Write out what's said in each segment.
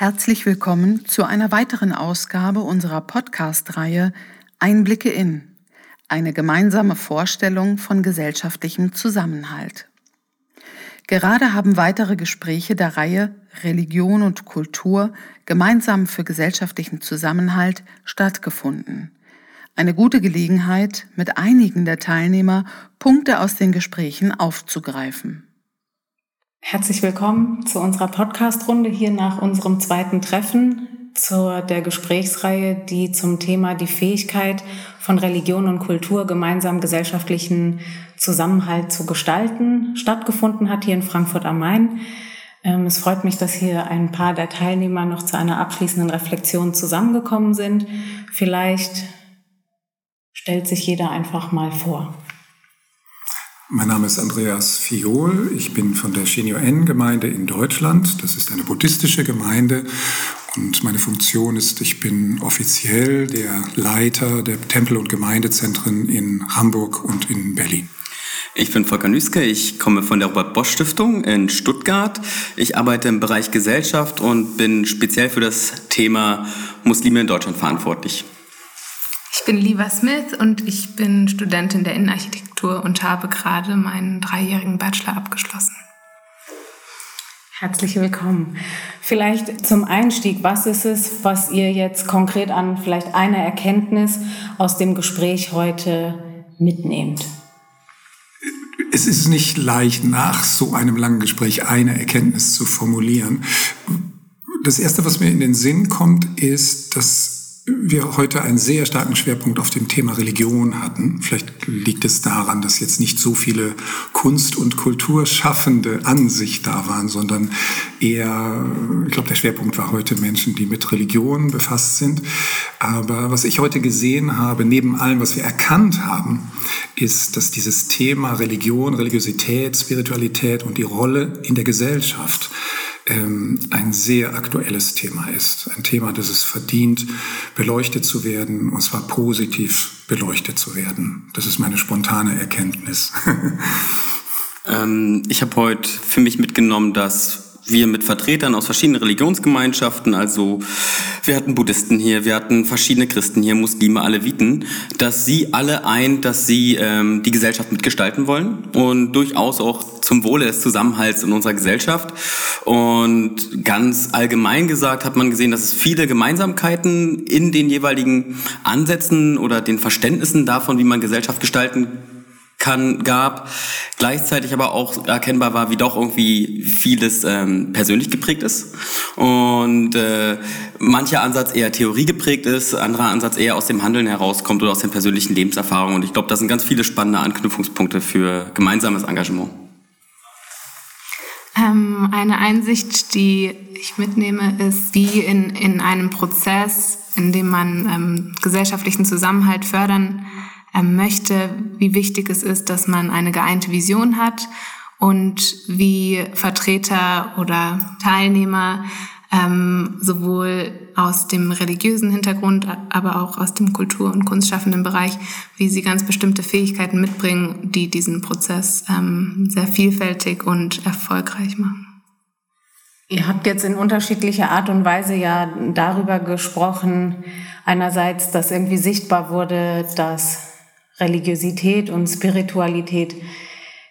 Herzlich willkommen zu einer weiteren Ausgabe unserer Podcast-Reihe Einblicke in, eine gemeinsame Vorstellung von gesellschaftlichem Zusammenhalt. Gerade haben weitere Gespräche der Reihe Religion und Kultur gemeinsam für gesellschaftlichen Zusammenhalt stattgefunden. Eine gute Gelegenheit, mit einigen der Teilnehmer Punkte aus den Gesprächen aufzugreifen. Herzlich willkommen zu unserer Podcast-Runde hier nach unserem zweiten Treffen zur der Gesprächsreihe, die zum Thema die Fähigkeit von Religion und Kultur gemeinsam gesellschaftlichen Zusammenhalt zu gestalten stattgefunden hat hier in Frankfurt am Main. Ähm, es freut mich, dass hier ein paar der Teilnehmer noch zu einer abschließenden Reflexion zusammengekommen sind. Vielleicht stellt sich jeder einfach mal vor. Mein Name ist Andreas Fiol. Ich bin von der Shinyo-En-Gemeinde in Deutschland. Das ist eine buddhistische Gemeinde. Und meine Funktion ist, ich bin offiziell der Leiter der Tempel- und Gemeindezentren in Hamburg und in Berlin. Ich bin Volker Nüske, ich komme von der Robert-Bosch-Stiftung in Stuttgart. Ich arbeite im Bereich Gesellschaft und bin speziell für das Thema Muslime in Deutschland verantwortlich. Ich bin Liva Smith und ich bin Studentin der Innenarchitektur und habe gerade meinen dreijährigen Bachelor abgeschlossen. Herzlich willkommen. Vielleicht zum Einstieg, was ist es, was ihr jetzt konkret an vielleicht einer Erkenntnis aus dem Gespräch heute mitnehmt? Es ist nicht leicht, nach so einem langen Gespräch eine Erkenntnis zu formulieren. Das Erste, was mir in den Sinn kommt, ist, dass wir heute einen sehr starken Schwerpunkt auf dem Thema Religion hatten. Vielleicht liegt es daran, dass jetzt nicht so viele Kunst- und Kulturschaffende an sich da waren, sondern eher, ich glaube, der Schwerpunkt war heute Menschen, die mit Religion befasst sind. Aber was ich heute gesehen habe, neben allem, was wir erkannt haben, ist, dass dieses Thema Religion, Religiosität, Spiritualität und die Rolle in der Gesellschaft ein sehr aktuelles Thema ist. Ein Thema, das es verdient, beleuchtet zu werden, und zwar positiv beleuchtet zu werden. Das ist meine spontane Erkenntnis. ähm, ich habe heute für mich mitgenommen, dass wir mit Vertretern aus verschiedenen Religionsgemeinschaften, also wir hatten Buddhisten hier, wir hatten verschiedene Christen hier, Muslime, Aleviten, dass sie alle eint, dass sie ähm, die Gesellschaft mitgestalten wollen und durchaus auch zum Wohle des Zusammenhalts in unserer Gesellschaft. Und ganz allgemein gesagt hat man gesehen, dass es viele Gemeinsamkeiten in den jeweiligen Ansätzen oder den Verständnissen davon, wie man Gesellschaft gestalten kann, gab, gleichzeitig aber auch erkennbar war, wie doch irgendwie vieles ähm, persönlich geprägt ist und äh, mancher Ansatz eher Theorie geprägt ist, anderer Ansatz eher aus dem Handeln herauskommt oder aus den persönlichen Lebenserfahrungen und ich glaube, das sind ganz viele spannende Anknüpfungspunkte für gemeinsames Engagement. Ähm, eine Einsicht, die ich mitnehme, ist, wie in, in einem Prozess, in dem man ähm, gesellschaftlichen Zusammenhalt fördern möchte, wie wichtig es ist, dass man eine geeinte Vision hat und wie Vertreter oder Teilnehmer ähm, sowohl aus dem religiösen Hintergrund, aber auch aus dem Kultur- und kunstschaffenden Bereich, wie sie ganz bestimmte Fähigkeiten mitbringen, die diesen Prozess ähm, sehr vielfältig und erfolgreich machen. Ihr habt jetzt in unterschiedlicher Art und Weise ja darüber gesprochen, einerseits, dass irgendwie sichtbar wurde, dass Religiosität und Spiritualität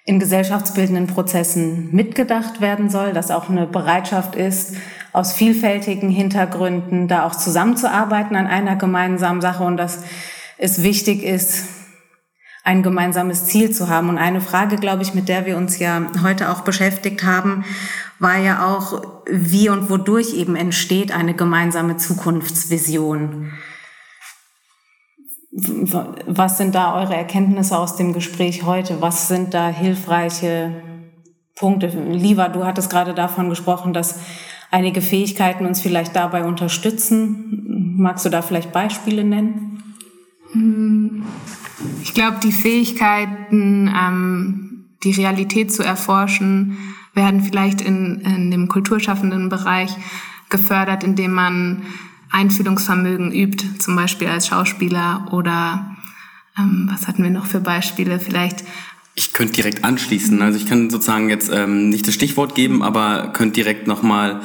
in gesellschaftsbildenden Prozessen mitgedacht werden soll, dass auch eine Bereitschaft ist, aus vielfältigen Hintergründen da auch zusammenzuarbeiten an einer gemeinsamen Sache und dass es wichtig ist, ein gemeinsames Ziel zu haben. Und eine Frage, glaube ich, mit der wir uns ja heute auch beschäftigt haben, war ja auch, wie und wodurch eben entsteht eine gemeinsame Zukunftsvision. Was sind da eure Erkenntnisse aus dem Gespräch heute? Was sind da hilfreiche Punkte? Liva, du hattest gerade davon gesprochen, dass einige Fähigkeiten uns vielleicht dabei unterstützen. Magst du da vielleicht Beispiele nennen? Hm, ich glaube, die Fähigkeiten, ähm, die Realität zu erforschen, werden vielleicht in, in dem kulturschaffenden Bereich gefördert, indem man Einfühlungsvermögen übt, zum Beispiel als Schauspieler oder ähm, was hatten wir noch für Beispiele? Vielleicht ich könnte direkt anschließen. Also ich kann sozusagen jetzt ähm, nicht das Stichwort geben, aber könnte direkt nochmal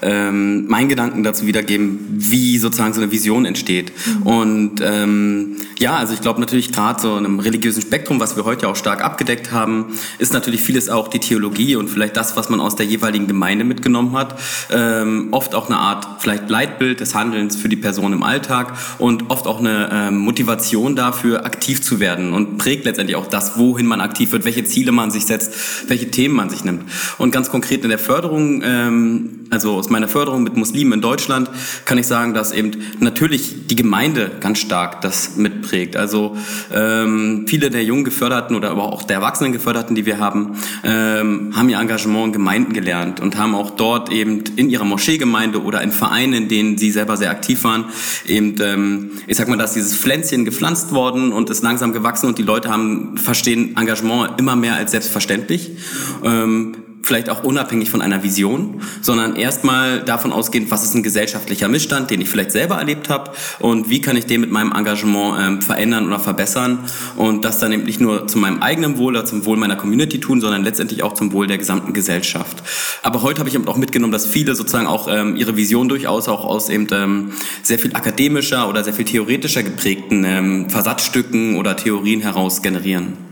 ähm, meinen Gedanken dazu wiedergeben, wie sozusagen so eine Vision entsteht. Mhm. Und ähm, ja, also ich glaube natürlich gerade so in einem religiösen Spektrum, was wir heute auch stark abgedeckt haben, ist natürlich vieles auch die Theologie und vielleicht das, was man aus der jeweiligen Gemeinde mitgenommen hat. Ähm, oft auch eine Art vielleicht Leitbild des Handelns für die Person im Alltag und oft auch eine ähm, Motivation dafür, aktiv zu werden und prägt letztendlich auch das, wohin man aktiv wird, welche Ziele man sich setzt, welche Themen man sich nimmt. Und ganz konkret in der Förderung, ähm, also aus meiner Förderung mit Muslimen in Deutschland, kann ich sagen, dass eben natürlich die Gemeinde ganz stark das mitprägt. Also ähm, viele der jungen Geförderten oder aber auch der Erwachsenen Geförderten, die wir haben, ähm, haben ihr Engagement in Gemeinden gelernt und haben auch dort eben in ihrer Moscheegemeinde oder in Vereinen, in denen sie selber sehr aktiv waren, eben, ähm, ich sag mal, dass dieses Pflänzchen gepflanzt worden und ist langsam gewachsen und die Leute haben verstehen Engagement immer mehr als selbstverständlich. Ähm, vielleicht auch unabhängig von einer Vision, sondern erstmal davon ausgehend, was ist ein gesellschaftlicher Missstand, den ich vielleicht selber erlebt habe und wie kann ich den mit meinem Engagement ähm, verändern oder verbessern und das dann eben nicht nur zu meinem eigenen Wohl oder zum Wohl meiner Community tun, sondern letztendlich auch zum Wohl der gesamten Gesellschaft. Aber heute habe ich eben auch mitgenommen, dass viele sozusagen auch ähm, ihre Vision durchaus auch aus eben ähm, sehr viel akademischer oder sehr viel theoretischer geprägten ähm, Versatzstücken oder Theorien heraus generieren.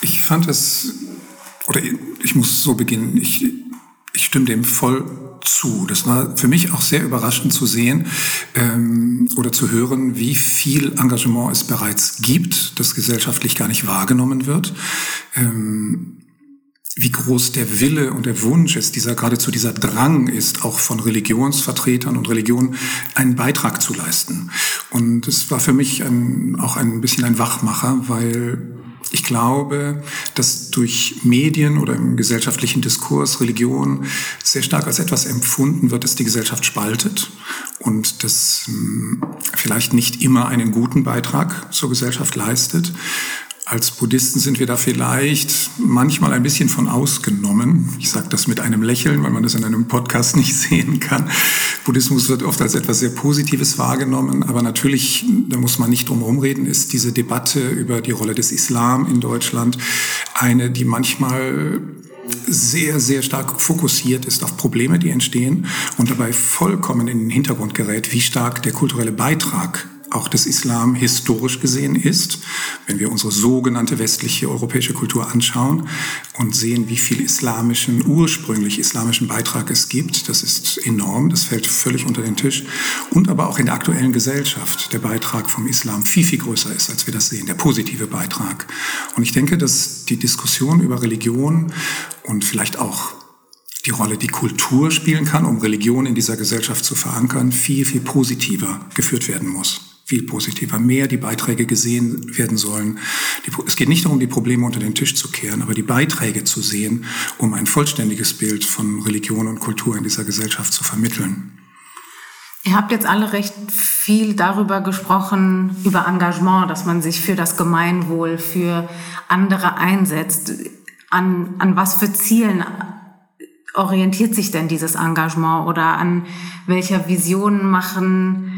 Ich fand es oder ich muss so beginnen, ich, ich stimme dem voll zu. Das war für mich auch sehr überraschend zu sehen ähm, oder zu hören, wie viel Engagement es bereits gibt, das gesellschaftlich gar nicht wahrgenommen wird. Ähm, wie groß der Wille und der Wunsch ist, dieser geradezu dieser Drang ist, auch von Religionsvertretern und Religionen einen Beitrag zu leisten. Und es war für mich ein, auch ein bisschen ein Wachmacher, weil ich glaube, dass durch Medien oder im gesellschaftlichen Diskurs Religion sehr stark als etwas empfunden wird, das die Gesellschaft spaltet und das hm, vielleicht nicht immer einen guten Beitrag zur Gesellschaft leistet. Als Buddhisten sind wir da vielleicht manchmal ein bisschen von ausgenommen. Ich sage das mit einem Lächeln, weil man das in einem Podcast nicht sehen kann. Buddhismus wird oft als etwas sehr Positives wahrgenommen, aber natürlich, da muss man nicht drum reden, ist diese Debatte über die Rolle des Islam in Deutschland eine, die manchmal sehr, sehr stark fokussiert ist auf Probleme, die entstehen und dabei vollkommen in den Hintergrund gerät, wie stark der kulturelle Beitrag auch des Islam historisch gesehen ist. Wenn wir unsere sogenannte westliche europäische Kultur anschauen und sehen, wie viel islamischen, ursprünglich islamischen Beitrag es gibt, das ist enorm, das fällt völlig unter den Tisch. Und aber auch in der aktuellen Gesellschaft der Beitrag vom Islam viel, viel größer ist, als wir das sehen, der positive Beitrag. Und ich denke, dass die Diskussion über Religion und vielleicht auch die Rolle, die Kultur spielen kann, um Religion in dieser Gesellschaft zu verankern, viel, viel positiver geführt werden muss viel positiver, mehr die Beiträge gesehen werden sollen. es geht nicht darum, die Probleme unter den Tisch zu kehren, aber die Beiträge zu sehen, um ein vollständiges Bild von Religion und Kultur in dieser Gesellschaft zu vermitteln. Ihr habt jetzt alle recht viel darüber gesprochen, über Engagement, dass man sich für das Gemeinwohl, für andere einsetzt. An, an was für Zielen orientiert sich denn dieses Engagement oder an welcher Vision machen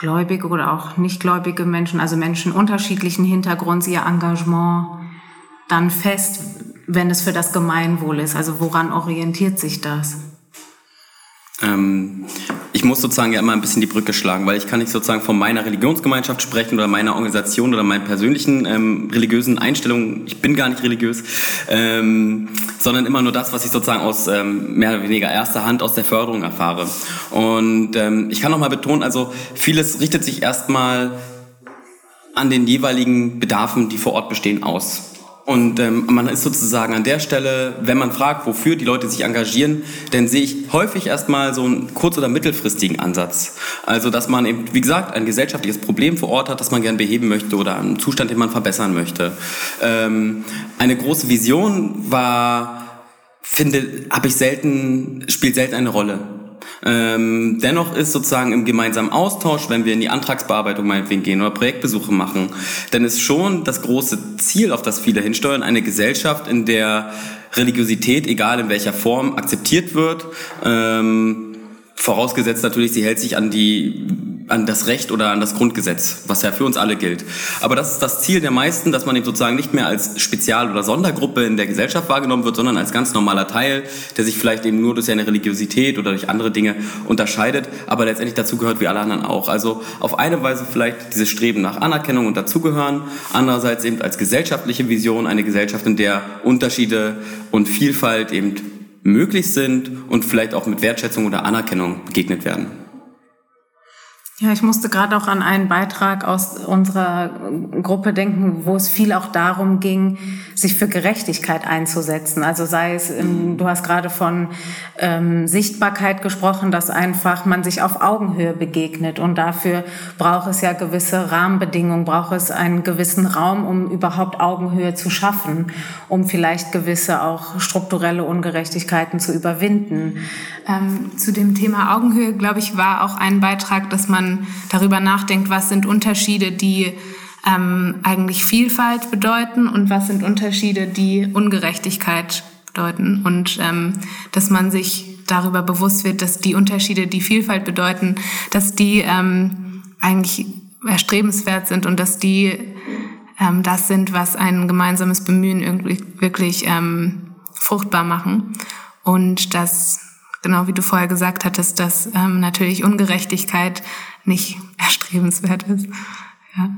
gläubige oder auch nicht gläubige Menschen, also Menschen unterschiedlichen Hintergrunds, ihr Engagement dann fest, wenn es für das Gemeinwohl ist? Also woran orientiert sich das? Ähm, ich muss sozusagen ja immer ein bisschen die Brücke schlagen, weil ich kann nicht sozusagen von meiner Religionsgemeinschaft sprechen oder meiner Organisation oder meinen persönlichen ähm, religiösen Einstellungen. Ich bin gar nicht religiös, ähm, sondern immer nur das, was ich sozusagen aus ähm, mehr oder weniger erster Hand aus der Förderung erfahre. Und ähm, ich kann noch mal betonen, also vieles richtet sich erstmal an den jeweiligen Bedarfen, die vor Ort bestehen, aus. Und ähm, man ist sozusagen an der Stelle, wenn man fragt, wofür die Leute sich engagieren, dann sehe ich häufig erstmal so einen kurz- oder mittelfristigen Ansatz. Also, dass man eben, wie gesagt, ein gesellschaftliches Problem vor Ort hat, das man gern beheben möchte oder einen Zustand, den man verbessern möchte. Ähm, eine große Vision war, finde, habe ich selten, spielt selten eine Rolle. Ähm, dennoch ist sozusagen im gemeinsamen Austausch, wenn wir in die Antragsbearbeitung meinetwegen gehen oder Projektbesuche machen, dann ist schon das große Ziel, auf das viele hinsteuern, eine Gesellschaft, in der Religiosität, egal in welcher Form, akzeptiert wird. Ähm, vorausgesetzt natürlich, sie hält sich an die an das Recht oder an das Grundgesetz, was ja für uns alle gilt. Aber das ist das Ziel der meisten, dass man eben sozusagen nicht mehr als Spezial- oder Sondergruppe in der Gesellschaft wahrgenommen wird, sondern als ganz normaler Teil, der sich vielleicht eben nur durch seine Religiosität oder durch andere Dinge unterscheidet, aber letztendlich dazu gehört wie alle anderen auch. Also auf eine Weise vielleicht dieses Streben nach Anerkennung und Dazugehören, andererseits eben als gesellschaftliche Vision eine Gesellschaft, in der Unterschiede und Vielfalt eben möglich sind und vielleicht auch mit Wertschätzung oder Anerkennung begegnet werden. Ja, ich musste gerade auch an einen Beitrag aus unserer Gruppe denken, wo es viel auch darum ging, sich für Gerechtigkeit einzusetzen. Also sei es, du hast gerade von ähm, Sichtbarkeit gesprochen, dass einfach man sich auf Augenhöhe begegnet und dafür braucht es ja gewisse Rahmenbedingungen, braucht es einen gewissen Raum, um überhaupt Augenhöhe zu schaffen, um vielleicht gewisse auch strukturelle Ungerechtigkeiten zu überwinden. Ähm, zu dem Thema Augenhöhe, glaube ich, war auch ein Beitrag, dass man darüber nachdenkt, was sind Unterschiede, die ähm, eigentlich Vielfalt bedeuten und was sind Unterschiede, die Ungerechtigkeit bedeuten. Und ähm, dass man sich darüber bewusst wird, dass die Unterschiede, die Vielfalt bedeuten, dass die ähm, eigentlich erstrebenswert sind und dass die ähm, das sind, was ein gemeinsames Bemühen irgendwie wirklich ähm, fruchtbar machen. Und dass, genau wie du vorher gesagt hattest, dass ähm, natürlich Ungerechtigkeit nicht erstrebenswert ist. Ja.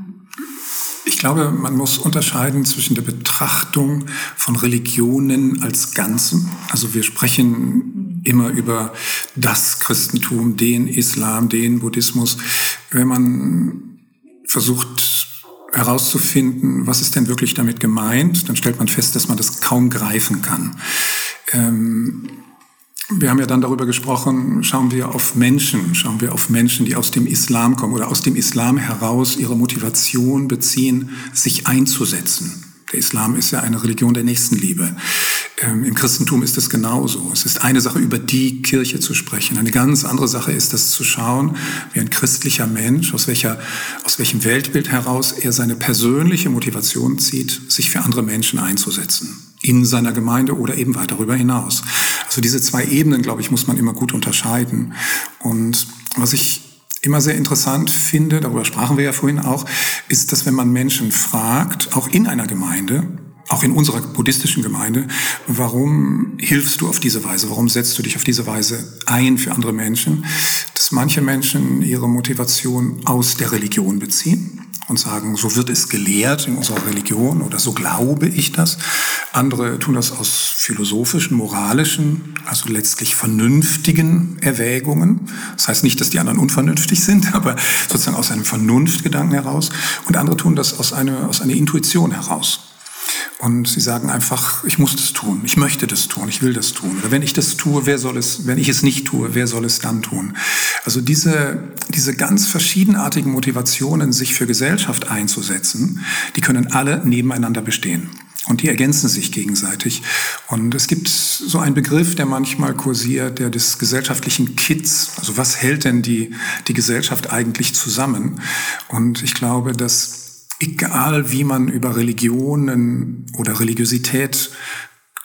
Ich glaube, man muss unterscheiden zwischen der Betrachtung von Religionen als Ganzem. Also wir sprechen immer über das Christentum, den Islam, den Buddhismus. Wenn man versucht herauszufinden, was ist denn wirklich damit gemeint, dann stellt man fest, dass man das kaum greifen kann. Ähm, wir haben ja dann darüber gesprochen, schauen wir auf Menschen, schauen wir auf Menschen, die aus dem Islam kommen oder aus dem Islam heraus ihre Motivation beziehen, sich einzusetzen. Der Islam ist ja eine Religion der Nächstenliebe. Ähm, Im Christentum ist es genauso. Es ist eine Sache, über die Kirche zu sprechen. Eine ganz andere Sache ist es zu schauen, wie ein christlicher Mensch, aus, welcher, aus welchem Weltbild heraus er seine persönliche Motivation zieht, sich für andere Menschen einzusetzen. In seiner Gemeinde oder eben weit darüber hinaus. Also diese zwei Ebenen, glaube ich, muss man immer gut unterscheiden. Und was ich immer sehr interessant finde, darüber sprachen wir ja vorhin auch, ist, dass wenn man Menschen fragt, auch in einer Gemeinde, auch in unserer buddhistischen Gemeinde, warum hilfst du auf diese Weise, warum setzt du dich auf diese Weise ein für andere Menschen, dass manche Menschen ihre Motivation aus der Religion beziehen und sagen, so wird es gelehrt in unserer Religion oder so glaube ich das. Andere tun das aus philosophischen, moralischen, also letztlich vernünftigen Erwägungen. Das heißt nicht, dass die anderen unvernünftig sind, aber sozusagen aus einem Vernunftgedanken heraus. Und andere tun das aus einer, aus einer Intuition heraus. Und sie sagen einfach, ich muss das tun, ich möchte das tun, ich will das tun. Oder wenn ich das tue, wer soll es, wenn ich es nicht tue, wer soll es dann tun? Also diese, diese ganz verschiedenartigen Motivationen, sich für Gesellschaft einzusetzen, die können alle nebeneinander bestehen. Und die ergänzen sich gegenseitig. Und es gibt so einen Begriff, der manchmal kursiert, der des gesellschaftlichen Kits. Also was hält denn die, die Gesellschaft eigentlich zusammen? Und ich glaube, dass egal wie man über Religionen oder Religiosität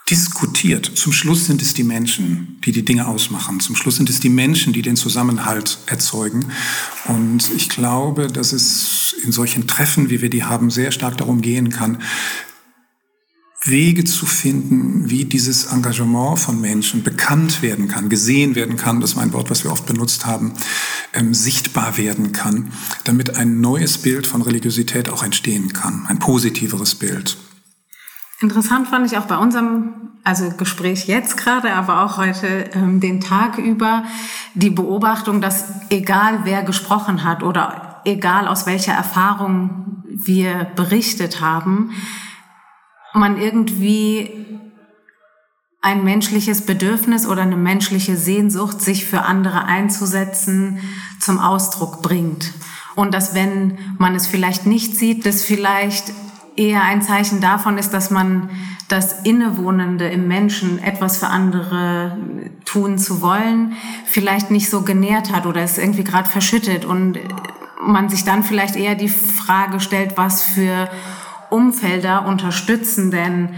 diskutiert. Zum Schluss sind es die Menschen, die die Dinge ausmachen. Zum Schluss sind es die Menschen, die den Zusammenhalt erzeugen. Und ich glaube, dass es in solchen Treffen, wie wir die haben, sehr stark darum gehen kann, Wege zu finden, wie dieses Engagement von Menschen bekannt werden kann, gesehen werden kann, das war ein Wort, was wir oft benutzt haben, ähm, sichtbar werden kann, damit ein neues Bild von Religiosität auch entstehen kann, ein positiveres Bild. Interessant fand ich auch bei unserem also Gespräch jetzt gerade, aber auch heute ähm, den Tag über die Beobachtung, dass egal wer gesprochen hat oder egal aus welcher Erfahrung wir berichtet haben, man irgendwie ein menschliches Bedürfnis oder eine menschliche Sehnsucht, sich für andere einzusetzen, zum Ausdruck bringt. Und dass wenn man es vielleicht nicht sieht, das vielleicht eher ein Zeichen davon ist, dass man das Innewohnende im Menschen, etwas für andere tun zu wollen, vielleicht nicht so genährt hat oder es irgendwie gerade verschüttet und man sich dann vielleicht eher die Frage stellt, was für Umfelder unterstützen denn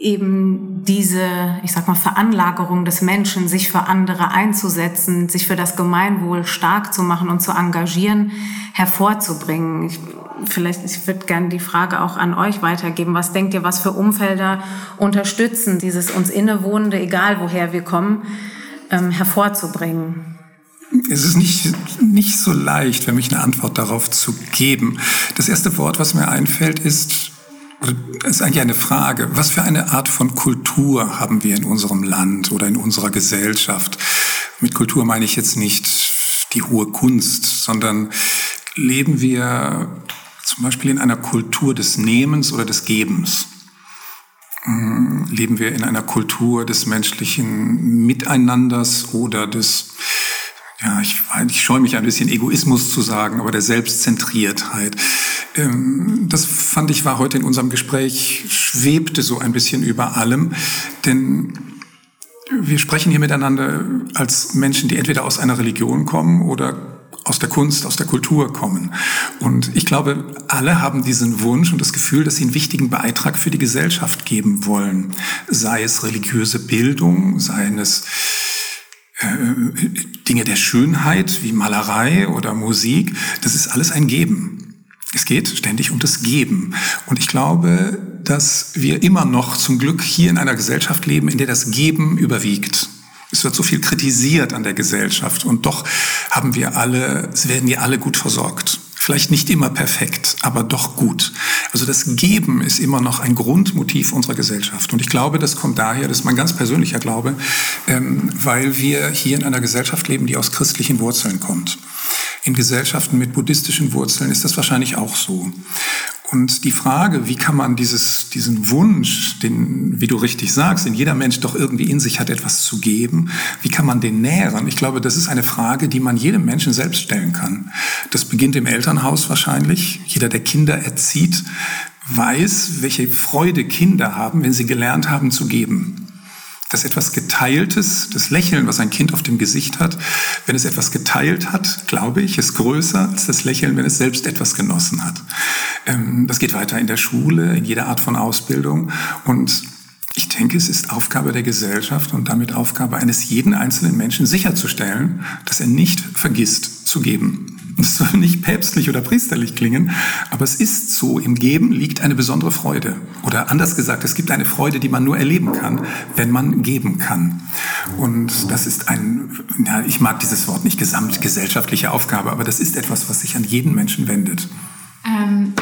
eben diese, ich sag mal, Veranlagerung des Menschen, sich für andere einzusetzen, sich für das Gemeinwohl stark zu machen und zu engagieren, hervorzubringen. Ich, vielleicht, ich würde gerne die Frage auch an euch weitergeben. Was denkt ihr, was für Umfelder unterstützen, dieses uns innewohnende, egal woher wir kommen, ähm, hervorzubringen? Es ist nicht, nicht so leicht für mich eine Antwort darauf zu geben. Das erste Wort, was mir einfällt, ist ist eigentlich eine Frage. Was für eine Art von Kultur haben wir in unserem Land oder in unserer Gesellschaft? Mit Kultur meine ich jetzt nicht die hohe Kunst, sondern leben wir zum Beispiel in einer Kultur des Nehmens oder des Gebens? Hm, leben wir in einer Kultur des menschlichen Miteinanders oder des, ja, ich, ich scheue mich ein bisschen Egoismus zu sagen, aber der Selbstzentriertheit? Ähm, das fand ich war heute in unserem Gespräch, schwebte so ein bisschen über allem, denn wir sprechen hier miteinander als Menschen, die entweder aus einer Religion kommen oder aus der Kunst, aus der Kultur kommen. Und ich glaube, alle haben diesen Wunsch und das Gefühl, dass sie einen wichtigen Beitrag für die Gesellschaft geben wollen. Sei es religiöse Bildung, sei es Dinge der Schönheit wie Malerei oder Musik. Das ist alles ein Geben. Es geht ständig um das Geben. Und ich glaube, dass wir immer noch zum Glück hier in einer Gesellschaft leben, in der das Geben überwiegt. Es wird so viel kritisiert an der Gesellschaft und doch haben wir alle, es werden wir alle gut versorgt. Vielleicht nicht immer perfekt, aber doch gut. Also das Geben ist immer noch ein Grundmotiv unserer Gesellschaft. Und ich glaube, das kommt daher, das ist mein ganz persönlicher Glaube, ähm, weil wir hier in einer Gesellschaft leben, die aus christlichen Wurzeln kommt. In Gesellschaften mit buddhistischen Wurzeln ist das wahrscheinlich auch so. Und die Frage, wie kann man dieses, diesen Wunsch, den, wie du richtig sagst, den jeder Mensch doch irgendwie in sich hat, etwas zu geben, wie kann man den nähren? Ich glaube, das ist eine Frage, die man jedem Menschen selbst stellen kann. Das beginnt im Elternhaus wahrscheinlich. Jeder, der Kinder erzieht, weiß, welche Freude Kinder haben, wenn sie gelernt haben zu geben dass etwas Geteiltes, das Lächeln, was ein Kind auf dem Gesicht hat, wenn es etwas geteilt hat, glaube ich, ist größer als das Lächeln, wenn es selbst etwas genossen hat. Ähm, das geht weiter in der Schule, in jeder Art von Ausbildung. Und ich denke, es ist Aufgabe der Gesellschaft und damit Aufgabe eines jeden einzelnen Menschen sicherzustellen, dass er nicht vergisst zu geben. Das soll nicht päpstlich oder priesterlich klingen, aber es ist so, im Geben liegt eine besondere Freude. Oder anders gesagt, es gibt eine Freude, die man nur erleben kann, wenn man geben kann. Und das ist ein, ja, ich mag dieses Wort nicht gesamtgesellschaftliche Aufgabe, aber das ist etwas, was sich an jeden Menschen wendet. Ähm,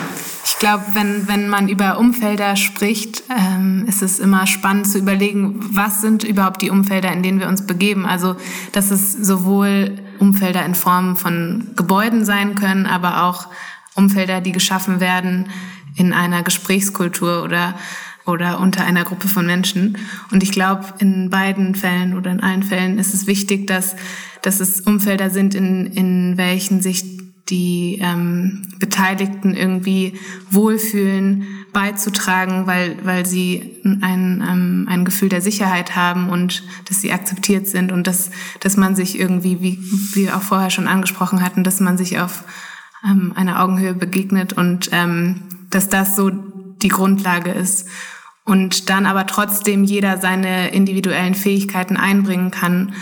ich glaube, wenn, wenn man über Umfelder spricht, ähm, ist es immer spannend zu überlegen, was sind überhaupt die Umfelder, in denen wir uns begeben. Also, dass es sowohl Umfelder in Form von Gebäuden sein können, aber auch Umfelder, die geschaffen werden in einer Gesprächskultur oder oder unter einer Gruppe von Menschen. Und ich glaube, in beiden Fällen oder in allen Fällen ist es wichtig, dass, dass es Umfelder sind, in, in welchen sich die ähm, Beteiligten irgendwie wohlfühlen, beizutragen, weil, weil sie ein, ähm, ein Gefühl der Sicherheit haben und dass sie akzeptiert sind und dass, dass man sich irgendwie, wie wir auch vorher schon angesprochen hatten, dass man sich auf ähm, einer Augenhöhe begegnet und ähm, dass das so die Grundlage ist. Und dann aber trotzdem jeder seine individuellen Fähigkeiten einbringen kann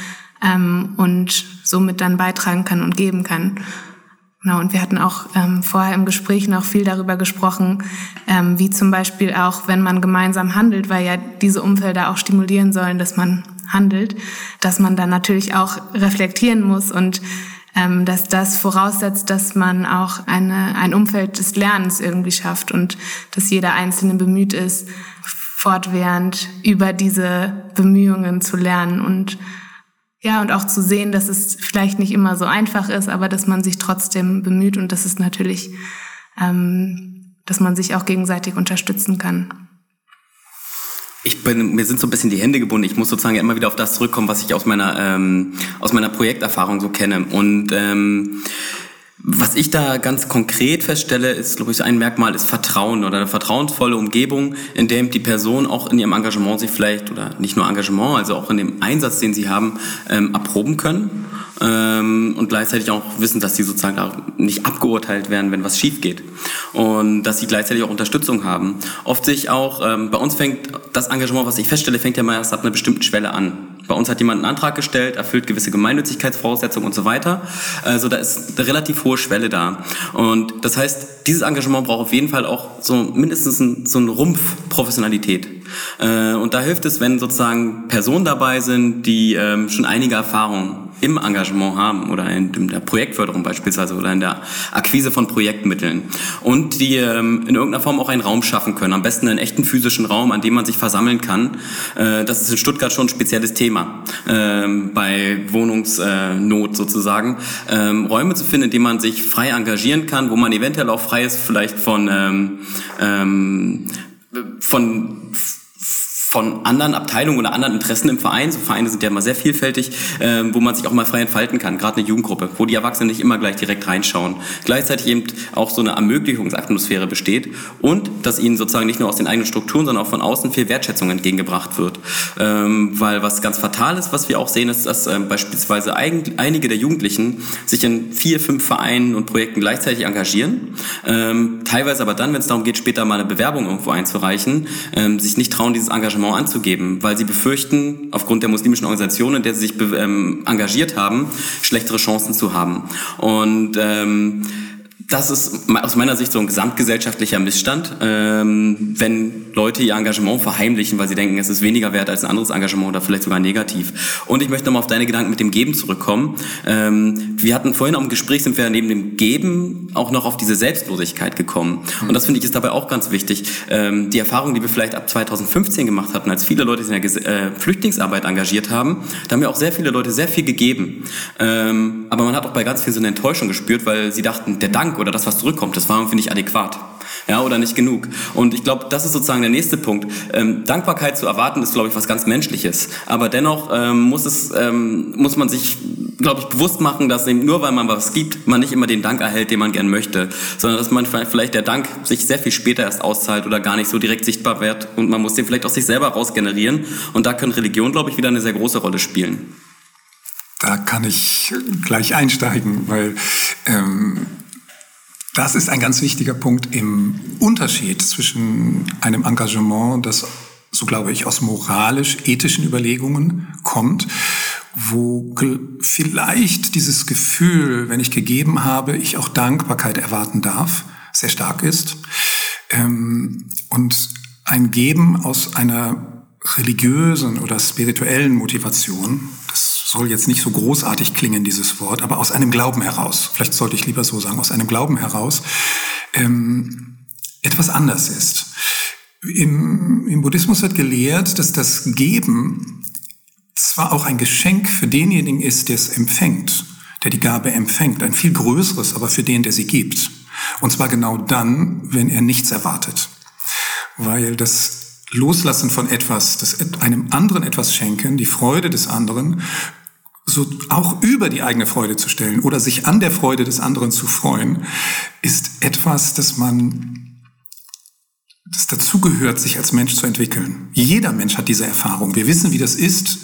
ähm, und somit dann beitragen kann und geben kann. Genau, und wir hatten auch ähm, vorher im Gespräch noch viel darüber gesprochen, ähm, wie zum Beispiel auch, wenn man gemeinsam handelt, weil ja diese Umfelder auch stimulieren sollen, dass man handelt, dass man dann natürlich auch reflektieren muss und ähm, dass das voraussetzt, dass man auch eine, ein Umfeld des Lernens irgendwie schafft und dass jeder Einzelne bemüht ist, fortwährend über diese Bemühungen zu lernen und ja, und auch zu sehen, dass es vielleicht nicht immer so einfach ist, aber dass man sich trotzdem bemüht und dass es natürlich, ähm, dass man sich auch gegenseitig unterstützen kann. Ich bin, mir sind so ein bisschen die Hände gebunden. Ich muss sozusagen immer wieder auf das zurückkommen, was ich aus meiner ähm, aus meiner Projekterfahrung so kenne. Und ähm, was ich da ganz konkret feststelle, ist, glaube ich, ein Merkmal ist Vertrauen oder eine vertrauensvolle Umgebung, in der die Person auch in ihrem Engagement sich vielleicht, oder nicht nur Engagement, also auch in dem Einsatz, den sie haben, ähm, erproben können ähm, und gleichzeitig auch wissen, dass sie sozusagen auch nicht abgeurteilt werden, wenn was schief geht und dass sie gleichzeitig auch Unterstützung haben. Oft sich auch, ähm, bei uns fängt das Engagement, was ich feststelle, fängt ja mal erst ab einer bestimmten Schwelle an. Bei uns hat jemand einen Antrag gestellt, erfüllt gewisse Gemeinnützigkeitsvoraussetzungen und so weiter. Also da ist eine relativ hohe Schwelle da. Und das heißt, dieses Engagement braucht auf jeden Fall auch so mindestens ein, so einen Rumpf Professionalität. Äh, und da hilft es, wenn sozusagen Personen dabei sind, die ähm, schon einige Erfahrungen im Engagement haben oder in, der Projektförderung beispielsweise oder in der Akquise von Projektmitteln und die ähm, in irgendeiner Form auch einen Raum schaffen können, am besten einen echten physischen Raum, an dem man sich versammeln kann. Äh, das ist in Stuttgart schon ein spezielles Thema ähm, bei Wohnungsnot sozusagen. Ähm, Räume zu finden, in denen man sich frei engagieren kann, wo man eventuell auch frei ist, vielleicht von ähm, ähm, von von anderen Abteilungen oder anderen Interessen im Verein. So Vereine sind ja immer sehr vielfältig, äh, wo man sich auch mal frei entfalten kann, gerade eine Jugendgruppe, wo die Erwachsenen nicht immer gleich direkt reinschauen. Gleichzeitig eben auch so eine Ermöglichungsatmosphäre besteht und dass ihnen sozusagen nicht nur aus den eigenen Strukturen, sondern auch von außen viel Wertschätzung entgegengebracht wird. Ähm, weil was ganz fatal ist, was wir auch sehen, ist, dass ähm, beispielsweise einige der Jugendlichen sich in vier, fünf Vereinen und Projekten gleichzeitig engagieren, ähm, teilweise aber dann, wenn es darum geht, später mal eine Bewerbung irgendwo einzureichen, ähm, sich nicht trauen, dieses Engagement Engagement anzugeben, weil sie befürchten, aufgrund der muslimischen Organisation, in der sie sich ähm, engagiert haben, schlechtere Chancen zu haben. Und ähm, das ist aus meiner Sicht so ein gesamtgesellschaftlicher Missstand, ähm, wenn Leute ihr Engagement verheimlichen, weil sie denken, es ist weniger wert als ein anderes Engagement oder vielleicht sogar negativ. Und ich möchte nochmal auf deine Gedanken mit dem Geben zurückkommen. Ähm, wir hatten vorhin auch im Gespräch, sind wir neben dem Geben auch noch auf diese Selbstlosigkeit gekommen. Und das finde ich ist dabei auch ganz wichtig. Ähm, die Erfahrung, die wir vielleicht ab 2015 gemacht hatten, als viele Leute sich in der äh, Flüchtlingsarbeit engagiert haben, da haben ja auch sehr viele Leute sehr viel gegeben. Ähm, aber man hat auch bei ganz vielen so eine Enttäuschung gespürt, weil sie dachten, der Dank oder das, was zurückkommt, das war irgendwie nicht adäquat. Ja, oder nicht genug. Und ich glaube, das ist sozusagen der nächste Punkt. Ähm, Dankbarkeit zu erwarten, ist, glaube ich, was ganz Menschliches. Aber dennoch ähm, muss, es, ähm, muss man sich, glaube ich, bewusst machen, dass eben nur weil man was gibt, man nicht immer den Dank erhält, den man gern möchte, sondern dass man vielleicht der Dank sich sehr viel später erst auszahlt oder gar nicht so direkt sichtbar wird und man muss den vielleicht aus sich selber raus generieren. Und da können Religion, glaube ich, wieder eine sehr große Rolle spielen. Da kann ich gleich einsteigen, weil ähm, das ist ein ganz wichtiger Punkt im Unterschied zwischen einem Engagement, das, so glaube ich, aus moralisch-ethischen Überlegungen kommt, wo vielleicht dieses Gefühl, wenn ich gegeben habe, ich auch Dankbarkeit erwarten darf, sehr stark ist. Ähm, und ein Geben aus einer religiösen oder spirituellen Motivation, soll jetzt nicht so großartig klingen, dieses Wort, aber aus einem Glauben heraus, vielleicht sollte ich lieber so sagen, aus einem Glauben heraus, ähm, etwas anders ist. Im, Im Buddhismus wird gelehrt, dass das Geben zwar auch ein Geschenk für denjenigen ist, der es empfängt, der die Gabe empfängt, ein viel größeres, aber für den, der sie gibt. Und zwar genau dann, wenn er nichts erwartet. Weil das Loslassen von etwas, das einem anderen etwas schenken, die Freude des anderen, so auch über die eigene Freude zu stellen oder sich an der Freude des anderen zu freuen, ist etwas, das man, das dazugehört, sich als Mensch zu entwickeln. Jeder Mensch hat diese Erfahrung. Wir wissen, wie das ist,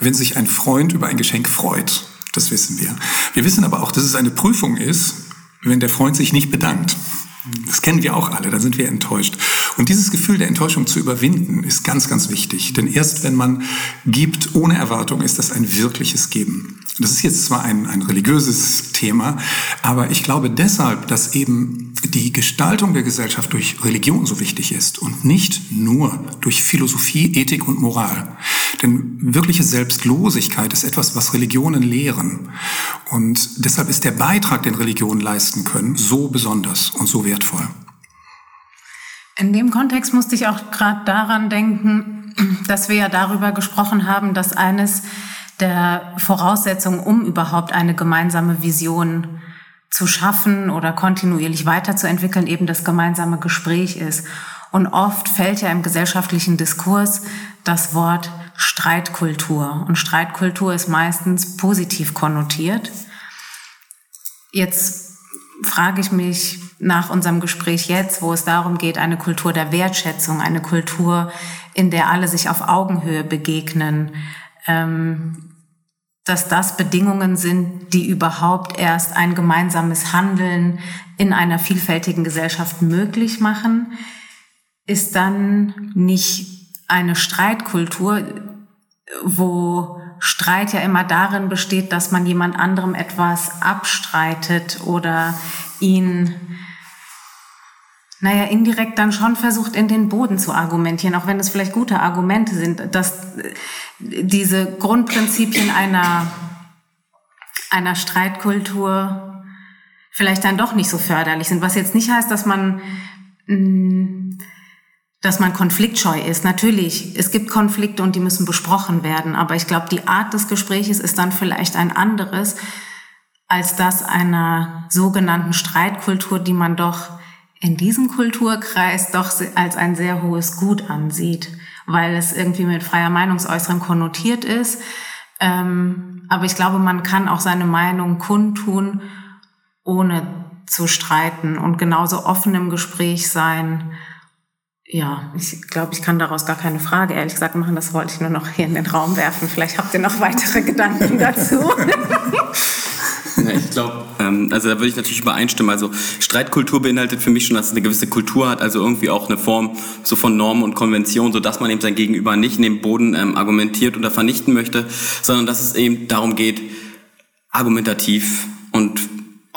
wenn sich ein Freund über ein Geschenk freut. Das wissen wir. Wir wissen aber auch, dass es eine Prüfung ist, wenn der Freund sich nicht bedankt. Das kennen wir auch alle, da sind wir enttäuscht. Und dieses Gefühl der Enttäuschung zu überwinden, ist ganz, ganz wichtig. Denn erst wenn man gibt ohne Erwartung, ist das ein wirkliches Geben. Das ist jetzt zwar ein, ein religiöses Thema, aber ich glaube deshalb, dass eben die Gestaltung der Gesellschaft durch Religion so wichtig ist und nicht nur durch Philosophie, Ethik und Moral. Denn wirkliche Selbstlosigkeit ist etwas, was Religionen lehren. Und deshalb ist der Beitrag, den Religionen leisten können, so besonders und so wertvoll. In dem Kontext musste ich auch gerade daran denken, dass wir ja darüber gesprochen haben, dass eines der Voraussetzungen, um überhaupt eine gemeinsame Vision zu schaffen oder kontinuierlich weiterzuentwickeln, eben das gemeinsame Gespräch ist. Und oft fällt ja im gesellschaftlichen Diskurs das Wort Streitkultur. Und Streitkultur ist meistens positiv konnotiert. Jetzt frage ich mich nach unserem Gespräch jetzt, wo es darum geht, eine Kultur der Wertschätzung, eine Kultur, in der alle sich auf Augenhöhe begegnen, ähm, dass das Bedingungen sind, die überhaupt erst ein gemeinsames Handeln in einer vielfältigen Gesellschaft möglich machen, ist dann nicht eine Streitkultur, wo Streit ja immer darin besteht, dass man jemand anderem etwas abstreitet oder ihn, naja, indirekt dann schon versucht, in den Boden zu argumentieren, auch wenn es vielleicht gute Argumente sind, dass diese Grundprinzipien einer, einer Streitkultur vielleicht dann doch nicht so förderlich sind. Was jetzt nicht heißt, dass man, mm, dass man konfliktscheu ist. Natürlich, es gibt Konflikte und die müssen besprochen werden. Aber ich glaube, die Art des Gespräches ist dann vielleicht ein anderes als das einer sogenannten Streitkultur, die man doch in diesem Kulturkreis doch als ein sehr hohes Gut ansieht, weil es irgendwie mit freier Meinungsäußerung konnotiert ist. Ähm, aber ich glaube, man kann auch seine Meinung kundtun, ohne zu streiten und genauso offen im Gespräch sein ja, ich glaube, ich kann daraus gar keine Frage ehrlich gesagt machen. Das wollte ich nur noch hier in den Raum werfen. Vielleicht habt ihr noch weitere Gedanken dazu. Ja, ich glaube, ähm, also da würde ich natürlich übereinstimmen. Also Streitkultur beinhaltet für mich schon, dass es eine gewisse Kultur hat, also irgendwie auch eine Form so von Normen und Konventionen, so dass man eben sein Gegenüber nicht in den Boden ähm, argumentiert oder vernichten möchte, sondern dass es eben darum geht, argumentativ und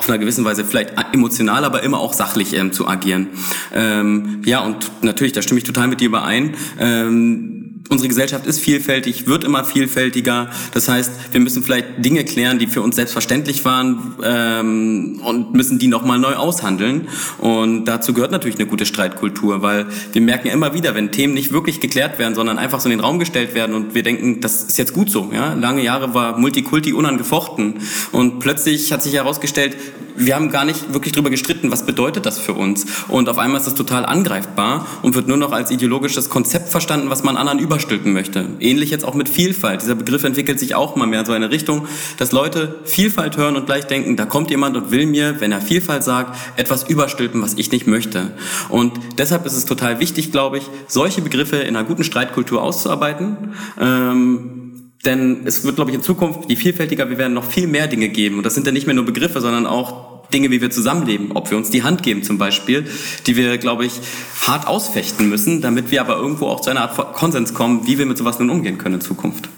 auf einer gewissen Weise vielleicht emotional, aber immer auch sachlich ähm, zu agieren. Ähm, ja, und natürlich, da stimme ich total mit dir überein. Ähm, unsere Gesellschaft ist vielfältig, wird immer vielfältiger. Das heißt, wir müssen vielleicht Dinge klären, die für uns selbstverständlich waren ähm, und müssen die nochmal neu aushandeln. Und dazu gehört natürlich eine gute Streitkultur, weil wir merken ja immer wieder, wenn Themen nicht wirklich geklärt werden, sondern einfach so in den Raum gestellt werden und wir denken, das ist jetzt gut so. Ja? Lange Jahre war Multikulti unangefochten und plötzlich hat sich herausgestellt, wir haben gar nicht wirklich darüber gestritten, was bedeutet das für uns. Und auf einmal ist das total angreifbar und wird nur noch als ideologisches Konzept verstanden, was man anderen überstülpen möchte. Ähnlich jetzt auch mit Vielfalt. Dieser Begriff entwickelt sich auch mal mehr so eine Richtung, dass Leute Vielfalt hören und gleich denken, da kommt jemand und will mir, wenn er Vielfalt sagt, etwas überstülpen, was ich nicht möchte. Und deshalb ist es total wichtig, glaube ich, solche Begriffe in einer guten Streitkultur auszuarbeiten. Ähm, denn es wird, glaube ich, in Zukunft, je vielfältiger wir werden, noch viel mehr Dinge geben. Und das sind ja nicht mehr nur Begriffe, sondern auch Dinge, wie wir zusammenleben. Ob wir uns die Hand geben zum Beispiel, die wir, glaube ich, hart ausfechten müssen, damit wir aber irgendwo auch zu einer Art Konsens kommen, wie wir mit sowas nun umgehen können in Zukunft.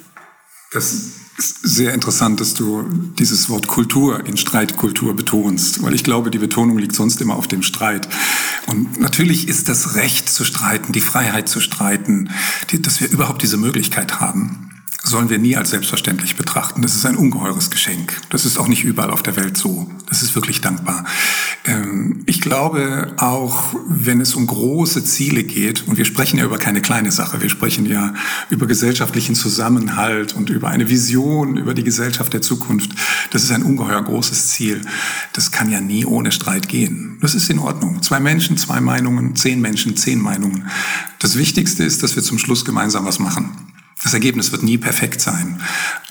Das ist sehr interessant, dass du dieses Wort Kultur in Streitkultur betonst, weil ich glaube, die Betonung liegt sonst immer auf dem Streit. Und natürlich ist das Recht zu streiten, die Freiheit zu streiten, dass wir überhaupt diese Möglichkeit haben sollen wir nie als selbstverständlich betrachten. Das ist ein ungeheures Geschenk. Das ist auch nicht überall auf der Welt so. Das ist wirklich dankbar. Ähm, ich glaube auch, wenn es um große Ziele geht, und wir sprechen ja über keine kleine Sache, wir sprechen ja über gesellschaftlichen Zusammenhalt und über eine Vision, über die Gesellschaft der Zukunft. Das ist ein ungeheuer großes Ziel. Das kann ja nie ohne Streit gehen. Das ist in Ordnung. Zwei Menschen, zwei Meinungen, zehn Menschen, zehn Meinungen. Das Wichtigste ist, dass wir zum Schluss gemeinsam was machen. Das Ergebnis wird nie perfekt sein,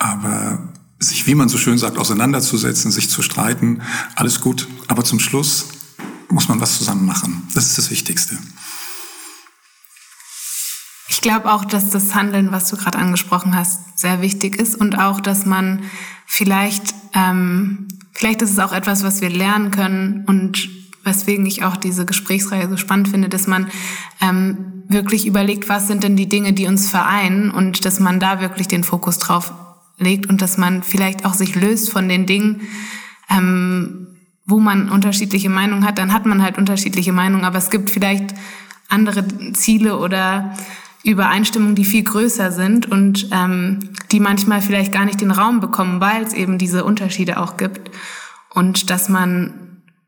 aber sich, wie man so schön sagt, auseinanderzusetzen, sich zu streiten, alles gut. Aber zum Schluss muss man was zusammen machen. Das ist das Wichtigste. Ich glaube auch, dass das Handeln, was du gerade angesprochen hast, sehr wichtig ist und auch, dass man vielleicht, ähm, vielleicht ist es auch etwas, was wir lernen können und weswegen ich auch diese Gesprächsreihe so spannend finde, dass man ähm, wirklich überlegt, was sind denn die Dinge, die uns vereinen und dass man da wirklich den Fokus drauf legt und dass man vielleicht auch sich löst von den Dingen, ähm, wo man unterschiedliche Meinungen hat, dann hat man halt unterschiedliche Meinungen, aber es gibt vielleicht andere Ziele oder Übereinstimmungen, die viel größer sind und ähm, die manchmal vielleicht gar nicht den Raum bekommen, weil es eben diese Unterschiede auch gibt. Und dass man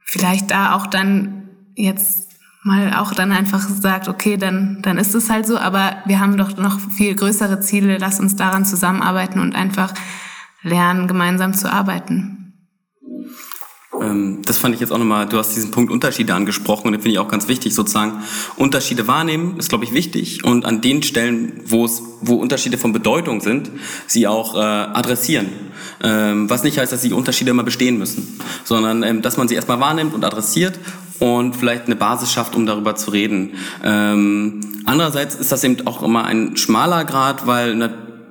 vielleicht da auch dann jetzt mal auch dann einfach sagt, okay, dann, dann ist es halt so, aber wir haben doch noch viel größere Ziele, lass uns daran zusammenarbeiten und einfach lernen, gemeinsam zu arbeiten. Ähm, das fand ich jetzt auch nochmal, du hast diesen Punkt Unterschiede angesprochen und den finde ich auch ganz wichtig, sozusagen Unterschiede wahrnehmen ist, glaube ich, wichtig und an den Stellen, wo es, wo Unterschiede von Bedeutung sind, sie auch äh, adressieren. Ähm, was nicht heißt, dass die Unterschiede immer bestehen müssen, sondern ähm, dass man sie erstmal wahrnimmt und adressiert und vielleicht eine Basis schafft, um darüber zu reden. Ähm, andererseits ist das eben auch immer ein schmaler Grad, weil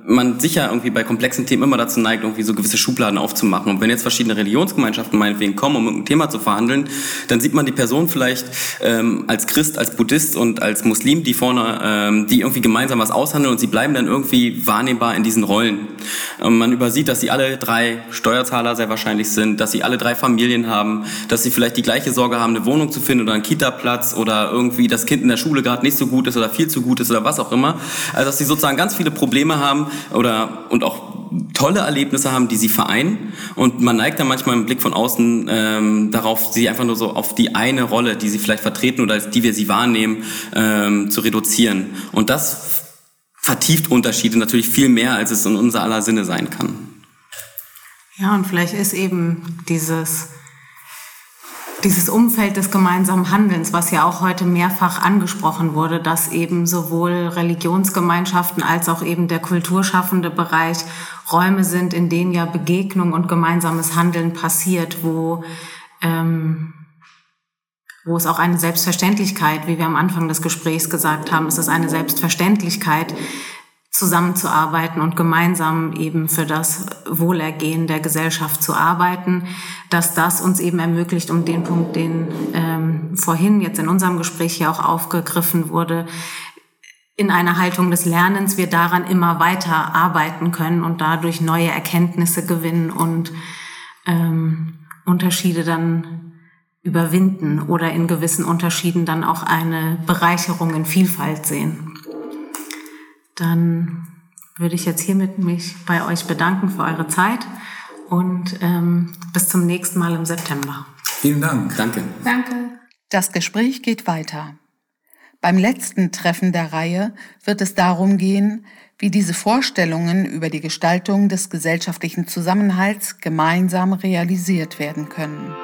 man sicher irgendwie bei komplexen Themen immer dazu neigt, irgendwie so gewisse Schubladen aufzumachen. Und wenn jetzt verschiedene Religionsgemeinschaften meinetwegen kommen, um irgendein Thema zu verhandeln, dann sieht man die Person vielleicht ähm, als Christ, als Buddhist und als Muslim, die vorne, ähm, die irgendwie gemeinsam was aushandeln und sie bleiben dann irgendwie wahrnehmbar in diesen Rollen. Ähm, man übersieht, dass sie alle drei Steuerzahler sehr wahrscheinlich sind, dass sie alle drei Familien haben, dass sie vielleicht die gleiche Sorge haben, eine Wohnung zu finden oder einen Kita-Platz oder irgendwie das Kind in der Schule gerade nicht so gut ist oder viel zu gut ist oder was auch immer. Also dass sie sozusagen ganz viele Probleme haben oder und auch tolle Erlebnisse haben, die sie vereinen. Und man neigt dann manchmal im Blick von außen ähm, darauf, sie einfach nur so auf die eine Rolle, die sie vielleicht vertreten oder als die wir sie wahrnehmen, ähm, zu reduzieren. Und das vertieft Unterschiede natürlich viel mehr, als es in unser aller Sinne sein kann. Ja, und vielleicht ist eben dieses dieses Umfeld des gemeinsamen Handelns, was ja auch heute mehrfach angesprochen wurde, dass eben sowohl Religionsgemeinschaften als auch eben der kulturschaffende Bereich Räume sind, in denen ja Begegnung und gemeinsames Handeln passiert, wo, ähm, wo es auch eine Selbstverständlichkeit, wie wir am Anfang des Gesprächs gesagt haben, es ist eine Selbstverständlichkeit, zusammenzuarbeiten und gemeinsam eben für das Wohlergehen der Gesellschaft zu arbeiten, dass das uns eben ermöglicht, um den Punkt, den ähm, vorhin jetzt in unserem Gespräch ja auch aufgegriffen wurde, in einer Haltung des Lernens wir daran immer weiter arbeiten können und dadurch neue Erkenntnisse gewinnen und ähm, Unterschiede dann überwinden oder in gewissen Unterschieden dann auch eine Bereicherung in Vielfalt sehen dann würde ich jetzt hiermit mich bei euch bedanken für eure Zeit und ähm, bis zum nächsten Mal im September. Vielen Dank. Danke. Danke. Das Gespräch geht weiter. Beim letzten Treffen der Reihe wird es darum gehen, wie diese Vorstellungen über die Gestaltung des gesellschaftlichen Zusammenhalts gemeinsam realisiert werden können.